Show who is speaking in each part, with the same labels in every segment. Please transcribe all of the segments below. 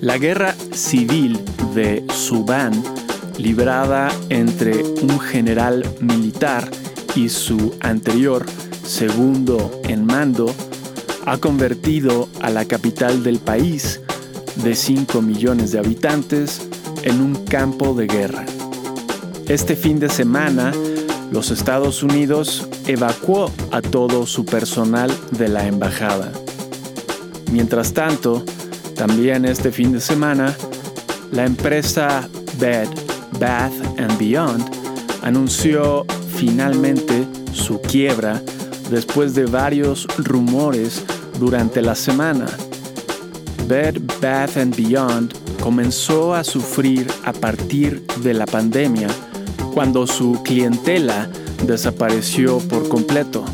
Speaker 1: La guerra civil de Sudán, librada entre un general militar y su anterior segundo en mando, ha convertido a la capital del país, de 5 millones de habitantes, en un campo de guerra. Este fin de semana, los Estados Unidos evacuó a todo su personal de la embajada. Mientras tanto, también este fin de semana, la empresa Bed, Bath and Beyond anunció finalmente su quiebra después de varios rumores durante la semana. Bed Bath and Beyond comenzó a sufrir a partir de la pandemia cuando su clientela desapareció por completo.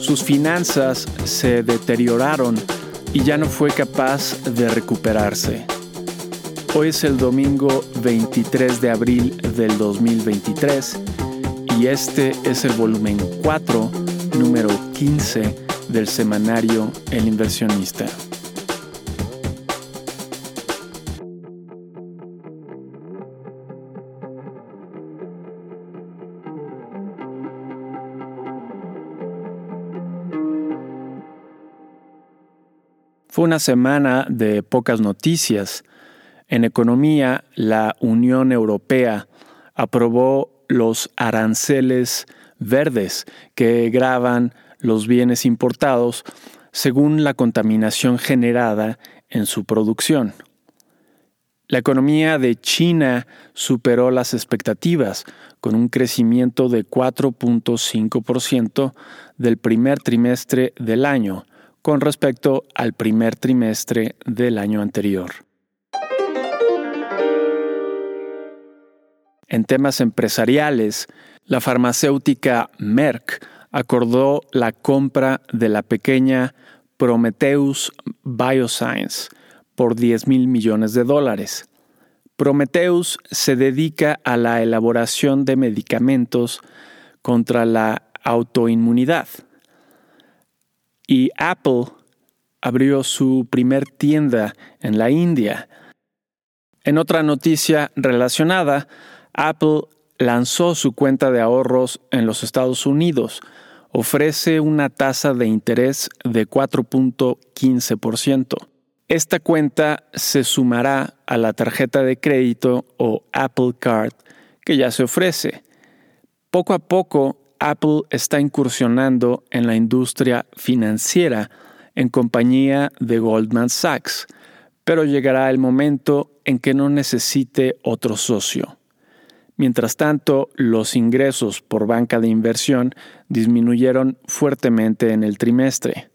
Speaker 1: Sus finanzas se deterioraron y ya no fue capaz de recuperarse. Hoy es el domingo 23 de abril del 2023 y este es el volumen 4, número 15 del semanario El inversionista. Fue una semana de pocas noticias. En economía, la Unión Europea aprobó los aranceles verdes que graban los bienes importados según la contaminación generada en su producción. La economía de China superó las expectativas con un crecimiento de 4.5% del primer trimestre del año, con respecto al primer trimestre del año anterior. En temas empresariales, la farmacéutica Merck acordó la compra de la pequeña Prometheus Bioscience por 10 mil millones de dólares. Prometheus se dedica a la elaboración de medicamentos contra la autoinmunidad y Apple abrió su primer tienda en la India. En otra noticia relacionada, Apple lanzó su cuenta de ahorros en los Estados Unidos. Ofrece una tasa de interés de 4.15%. Esta cuenta se sumará a la tarjeta de crédito o Apple Card que ya se ofrece. Poco a poco Apple está incursionando en la industria financiera en compañía de Goldman Sachs, pero llegará el momento en que no necesite otro socio. Mientras tanto, los ingresos por banca de inversión disminuyeron fuertemente en el trimestre.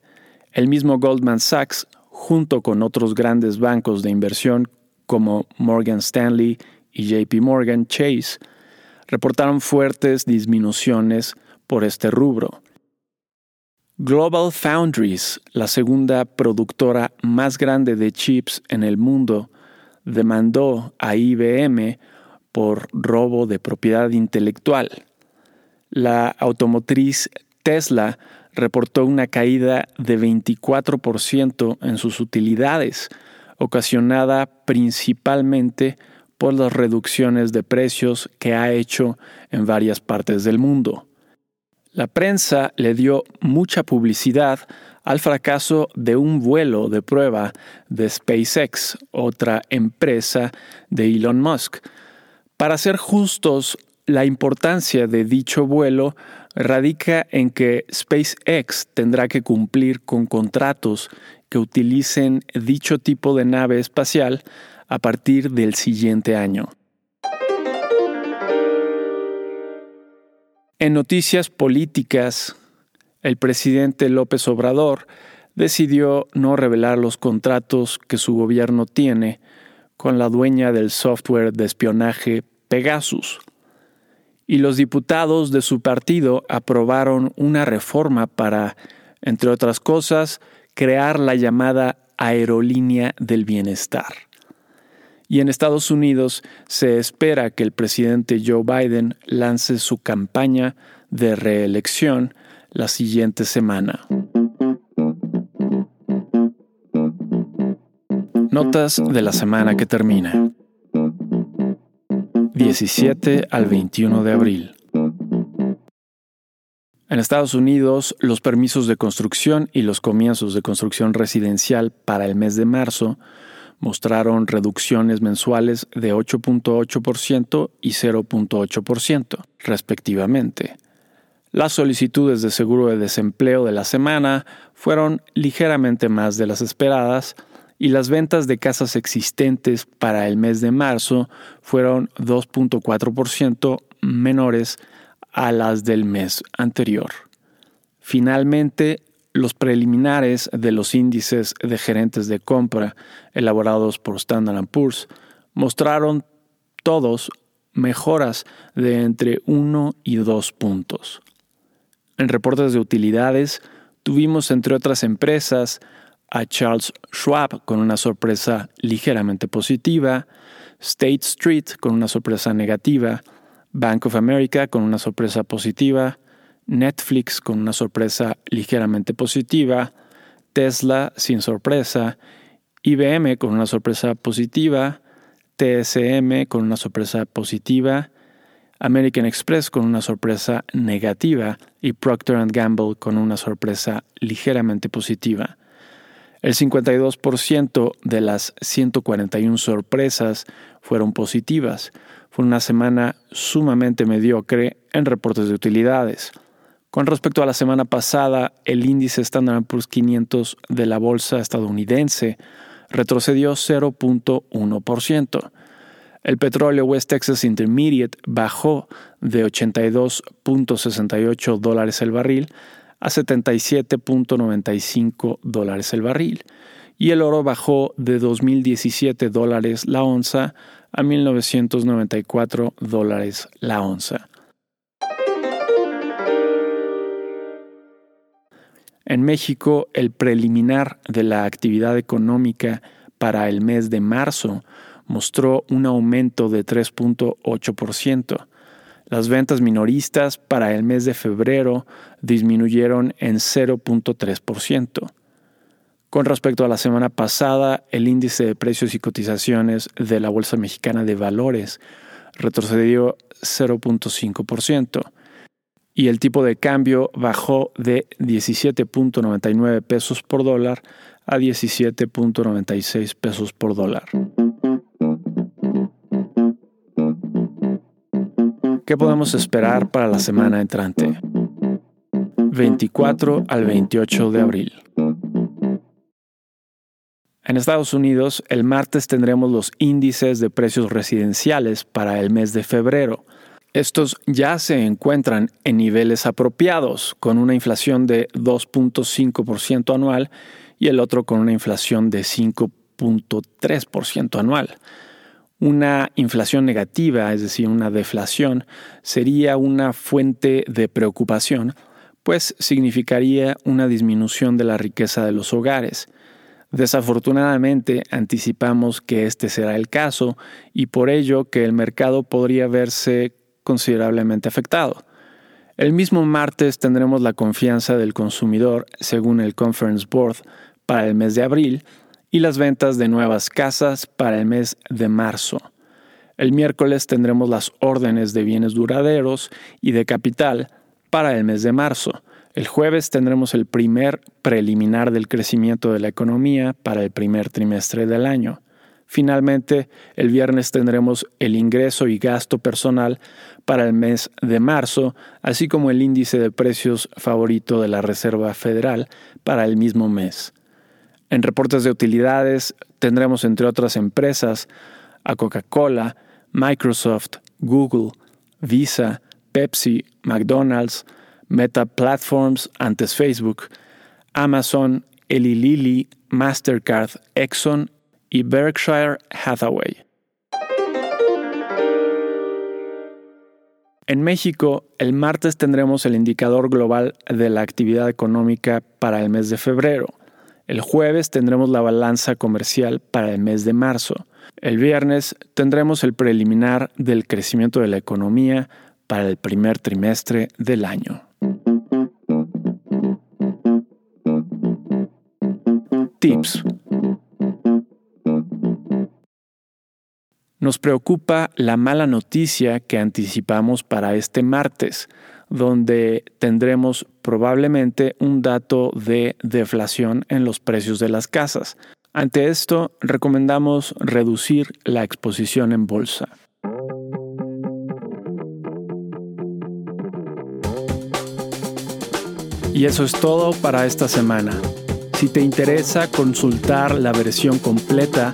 Speaker 1: El mismo Goldman Sachs, junto con otros grandes bancos de inversión como Morgan Stanley y JP Morgan Chase, reportaron fuertes disminuciones por este rubro. Global Foundries, la segunda productora más grande de chips en el mundo, demandó a IBM por robo de propiedad intelectual. La automotriz Tesla reportó una caída de 24% en sus utilidades, ocasionada principalmente por las reducciones de precios que ha hecho en varias partes del mundo. La prensa le dio mucha publicidad al fracaso de un vuelo de prueba de SpaceX, otra empresa de Elon Musk. Para ser justos, la importancia de dicho vuelo radica en que SpaceX tendrá que cumplir con contratos que utilicen dicho tipo de nave espacial a partir del siguiente año. En noticias políticas, el presidente López Obrador decidió no revelar los contratos que su gobierno tiene con la dueña del software de espionaje Pegasus. Y los diputados de su partido aprobaron una reforma para, entre otras cosas, crear la llamada aerolínea del bienestar y en Estados Unidos se espera que el presidente Joe Biden lance su campaña de reelección la siguiente semana. Notas de la semana que termina. 17 al 21 de abril. En Estados Unidos, los permisos de construcción y los comienzos de construcción residencial para el mes de marzo mostraron reducciones mensuales de 8.8% y 0.8%, respectivamente. Las solicitudes de seguro de desempleo de la semana fueron ligeramente más de las esperadas y las ventas de casas existentes para el mes de marzo fueron 2.4% menores a las del mes anterior. Finalmente, los preliminares de los índices de gerentes de compra elaborados por Standard Poor's mostraron todos mejoras de entre 1 y 2 puntos. En reportes de utilidades, tuvimos entre otras empresas a Charles Schwab con una sorpresa ligeramente positiva, State Street con una sorpresa negativa, Bank of America con una sorpresa positiva, Netflix con una sorpresa ligeramente positiva, Tesla sin sorpresa, IBM con una sorpresa positiva, TSM con una sorpresa positiva, American Express con una sorpresa negativa y Procter ⁇ Gamble con una sorpresa ligeramente positiva. El 52% de las 141 sorpresas fueron positivas. Fue una semana sumamente mediocre en reportes de utilidades. Con respecto a la semana pasada, el índice Standard Poor's 500 de la bolsa estadounidense retrocedió 0.1%. El petróleo West Texas Intermediate bajó de 82.68 dólares el barril a 77.95 dólares el barril y el oro bajó de 2.017 dólares la onza a 1.994 dólares la onza. En México, el preliminar de la actividad económica para el mes de marzo mostró un aumento de 3.8%. Las ventas minoristas para el mes de febrero disminuyeron en 0.3%. Con respecto a la semana pasada, el índice de precios y cotizaciones de la Bolsa Mexicana de Valores retrocedió 0.5% y el tipo de cambio bajó de 17.99 pesos por dólar a 17.96 pesos por dólar. ¿Qué podemos esperar para la semana entrante? 24 al 28 de abril. En Estados Unidos, el martes tendremos los índices de precios residenciales para el mes de febrero. Estos ya se encuentran en niveles apropiados, con una inflación de 2.5% anual y el otro con una inflación de 5.3% anual. Una inflación negativa, es decir, una deflación, sería una fuente de preocupación, pues significaría una disminución de la riqueza de los hogares. Desafortunadamente anticipamos que este será el caso y por ello que el mercado podría verse considerablemente afectado. El mismo martes tendremos la confianza del consumidor según el Conference Board para el mes de abril y las ventas de nuevas casas para el mes de marzo. El miércoles tendremos las órdenes de bienes duraderos y de capital para el mes de marzo. El jueves tendremos el primer preliminar del crecimiento de la economía para el primer trimestre del año. Finalmente, el viernes tendremos el ingreso y gasto personal para el mes de marzo, así como el índice de precios favorito de la Reserva Federal para el mismo mes. En reportes de utilidades tendremos, entre otras empresas, a Coca-Cola, Microsoft, Google, Visa, Pepsi, McDonald's, Meta Platforms, antes Facebook, Amazon, Eli Lilly, Mastercard, Exxon y Berkshire Hathaway. En México, el martes tendremos el indicador global de la actividad económica para el mes de febrero. El jueves tendremos la balanza comercial para el mes de marzo. El viernes tendremos el preliminar del crecimiento de la economía para el primer trimestre del año. Tips. Nos preocupa la mala noticia que anticipamos para este martes, donde tendremos probablemente un dato de deflación en los precios de las casas. Ante esto, recomendamos reducir la exposición en bolsa. Y eso es todo para esta semana. Si te interesa consultar la versión completa,